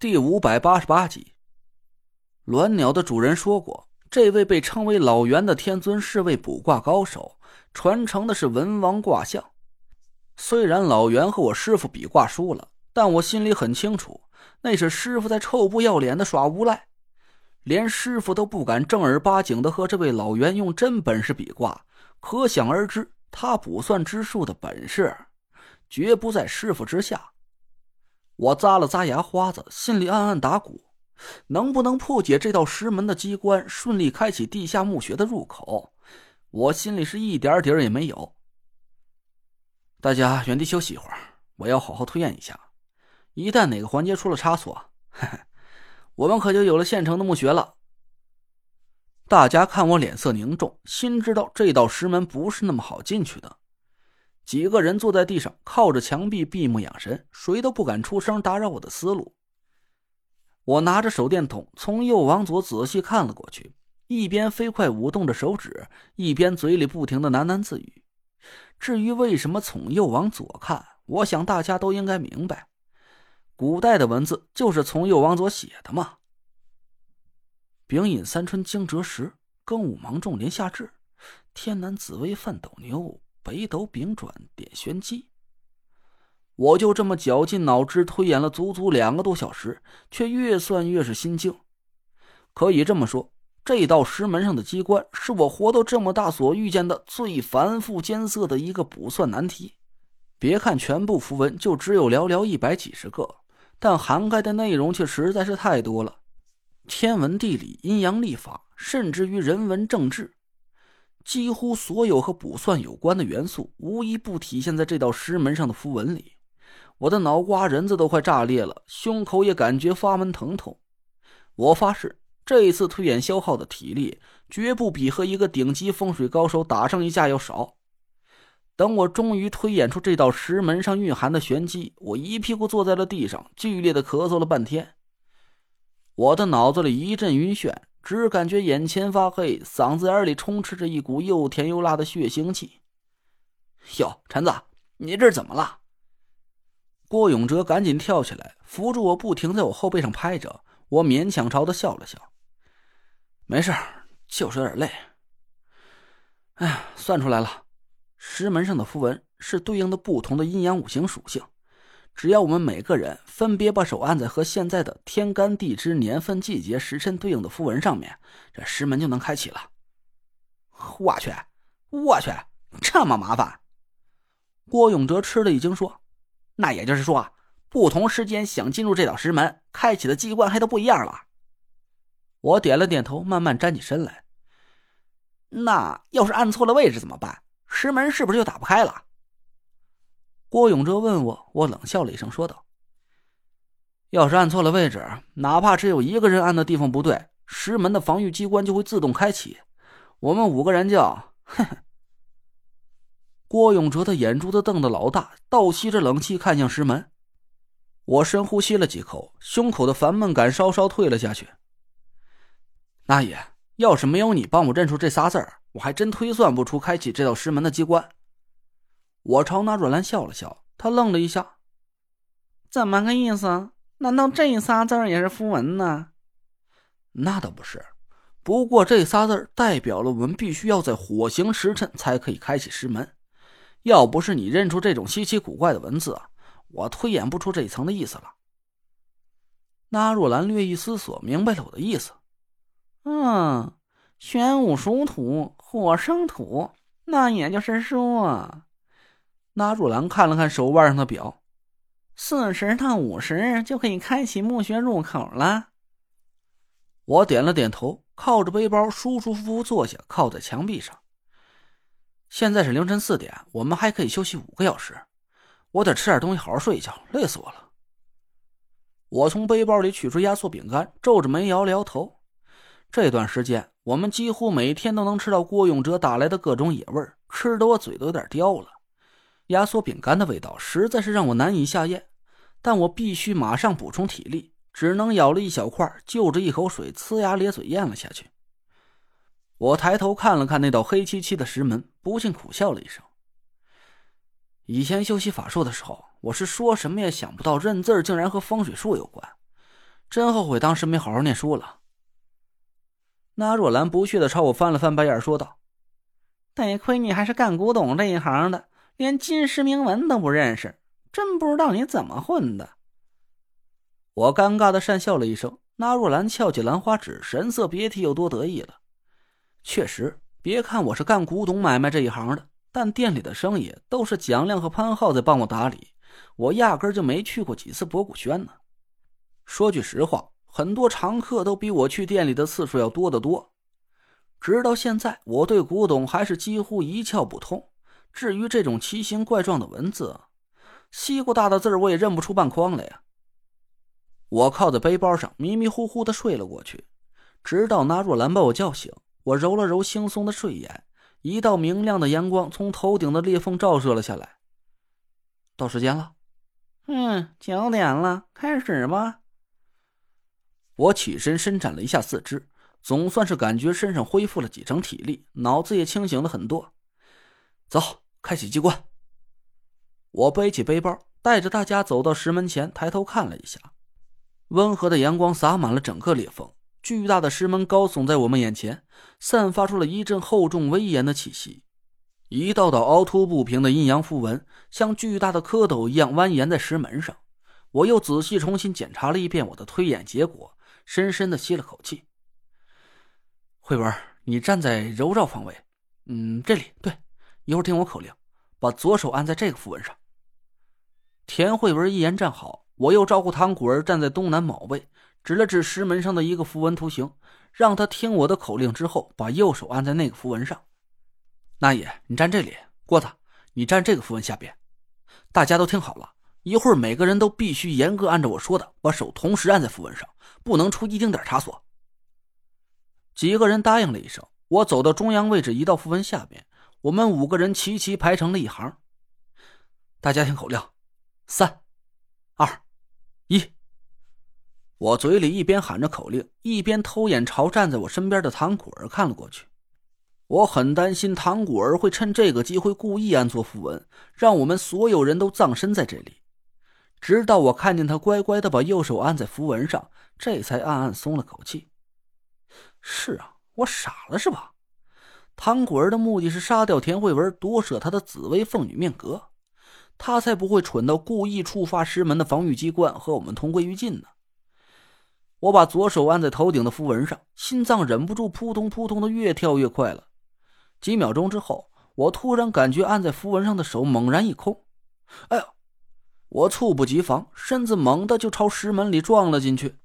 第五百八十八集，鸾鸟的主人说过，这位被称为老袁的天尊是位卜卦高手，传承的是文王卦象。虽然老袁和我师傅比卦输了，但我心里很清楚，那是师傅在臭不要脸的耍无赖，连师傅都不敢正儿八经的和这位老袁用真本事比卦，可想而知，他卜算之术的本事，绝不在师傅之下。我咂了咂牙花子，心里暗暗打鼓：能不能破解这道石门的机关，顺利开启地下墓穴的入口？我心里是一点底儿也没有。大家原地休息一会儿，我要好好推演一下。一旦哪个环节出了差错，我们可就有了现成的墓穴了。大家看我脸色凝重，心知道这道石门不是那么好进去的。几个人坐在地上，靠着墙壁闭目养神，谁都不敢出声打扰我的思路。我拿着手电筒从右往左仔细看了过去，一边飞快舞动着手指，一边嘴里不停的喃喃自语。至于为什么从右往左看，我想大家都应该明白，古代的文字就是从右往左写的嘛。丙寅三春惊蛰时，庚午芒种连夏至，天南紫薇犯斗牛。北斗丙转点玄机，我就这么绞尽脑汁推演了足足两个多小时，却越算越是心惊。可以这么说，这道石门上的机关是我活到这么大所遇见的最繁复艰涩的一个卜算难题。别看全部符文就只有寥寥一百几十个，但涵盖的内容却实在是太多了：天文地理、阴阳历法，甚至于人文政治。几乎所有和卜算有关的元素，无一不体现在这道石门上的符文里。我的脑瓜仁子都快炸裂了，胸口也感觉发闷疼痛。我发誓，这一次推演消耗的体力，绝不比和一个顶级风水高手打上一架要少。等我终于推演出这道石门上蕴含的玄机，我一屁股坐在了地上，剧烈的咳嗽了半天。我的脑子里一阵晕眩。只感觉眼前发黑，嗓子眼里充斥着一股又甜又辣的血腥气。哟，陈子，你这是怎么了？郭永哲赶紧跳起来，扶住我，不停在我后背上拍着。我勉强朝他笑了笑：“没事，就是有点累。”哎，算出来了，石门上的符文是对应的不同的阴阳五行属性。只要我们每个人分别把手按在和现在的天干地支、年份、季节、时辰对应的符文上面，这石门就能开启了。我去，我去，这么麻烦！郭永哲吃了一惊，说：“那也就是说，不同时间想进入这道石门，开启的机关还都不一样了。”我点了点头，慢慢站起身来。那要是按错了位置怎么办？石门是不是就打不开了？郭永哲问我，我冷笑了一声，说道：“要是按错了位置，哪怕只有一个人按的地方不对，石门的防御机关就会自动开启。我们五个人就……”郭永哲的眼珠子瞪得老大，倒吸着冷气看向石门。我深呼吸了几口，胸口的烦闷感稍稍退了下去。大爷，要是没有你帮我认出这仨字儿，我还真推算不出开启这道石门的机关。我朝那若兰笑了笑，他愣了一下，怎么个意思？难道这仨字也是符文呢？那倒不是，不过这仨字代表了我们必须要在火星时辰才可以开启石门。要不是你认出这种稀奇古怪的文字，我推演不出这一层的意思了。那若兰略一思索，明白了我的意思。嗯，玄武属土，火生土，那也就是说。那若兰看了看手腕上的表，四十到五十就可以开启墓穴入口了。我点了点头，靠着背包，舒舒服服坐下，靠在墙壁上。现在是凌晨四点，我们还可以休息五个小时。我得吃点东西，好好睡一觉，累死我了。我从背包里取出压缩饼干，皱着眉摇了摇头。这段时间，我们几乎每天都能吃到郭永哲打来的各种野味吃的我嘴都有点刁了。压缩饼干的味道实在是让我难以下咽，但我必须马上补充体力，只能咬了一小块，就着一口水，呲牙咧嘴咽了下去。我抬头看了看那道黑漆漆的石门，不禁苦笑了一声。以前修习法术的时候，我是说什么也想不到认字竟然和风水术有关。真后悔当时没好好念书了。那若兰不屑的朝我翻了翻白眼，说道：“得亏你还是干古董这一行的，连金石铭文都不认识，真不知道你怎么混的。”我尴尬的讪笑了一声。那若兰翘起兰花指，神色别提有多得意了。确实，别看我是干古董买卖这一行的，但店里的生意都是蒋亮和潘浩在帮我打理，我压根就没去过几次博古轩呢。说句实话。很多常客都比我去店里的次数要多得多，直到现在，我对古董还是几乎一窍不通。至于这种奇形怪状的文字，西瓜大的字我也认不出半筐来呀。我靠在背包上，迷迷糊糊的睡了过去，直到那若兰把我叫醒。我揉了揉惺忪的睡眼，一道明亮的阳光从头顶的裂缝照射了下来。到时间了，嗯，九点了，开始吧。我起身伸展了一下四肢，总算是感觉身上恢复了几成体力，脑子也清醒了很多。走，开启机关。我背起背包，带着大家走到石门前，抬头看了一下，温和的阳光洒满了整个裂缝，巨大的石门高耸在我们眼前，散发出了一阵厚重威严的气息。一道道凹凸不平的阴阳符文，像巨大的蝌蚪一样蜿蜒在石门上。我又仔细重新检查了一遍我的推演结果。深深的吸了口气。慧文，你站在柔绕方位，嗯，这里对。一会儿听我口令，把左手按在这个符文上。田慧文一言站好，我又招呼唐古儿站在东南卯位，指了指石门上的一个符文图形，让他听我的口令之后，把右手按在那个符文上。那爷，你站这里。郭子，你站这个符文下边。大家都听好了，一会儿每个人都必须严格按照我说的，把手同时按在符文上。不能出一丁点差错。几个人答应了一声，我走到中央位置，移到符文下面，我们五个人齐齐排成了一行。大家听口令：三、二、一。我嘴里一边喊着口令，一边偷眼朝站在我身边的唐古儿看了过去。我很担心唐古儿会趁这个机会故意按错符文，让我们所有人都葬身在这里。直到我看见他乖乖的把右手按在符文上。这才暗暗松了口气。是啊，我傻了是吧？唐果儿的目的是杀掉田慧文，夺舍他的紫薇凤女命格，他才不会蠢到故意触发师门的防御机关，和我们同归于尽呢。我把左手按在头顶的符文上，心脏忍不住扑通扑通的越跳越快了。几秒钟之后，我突然感觉按在符文上的手猛然一空，哎呀！我猝不及防，身子猛地就朝石门里撞了进去。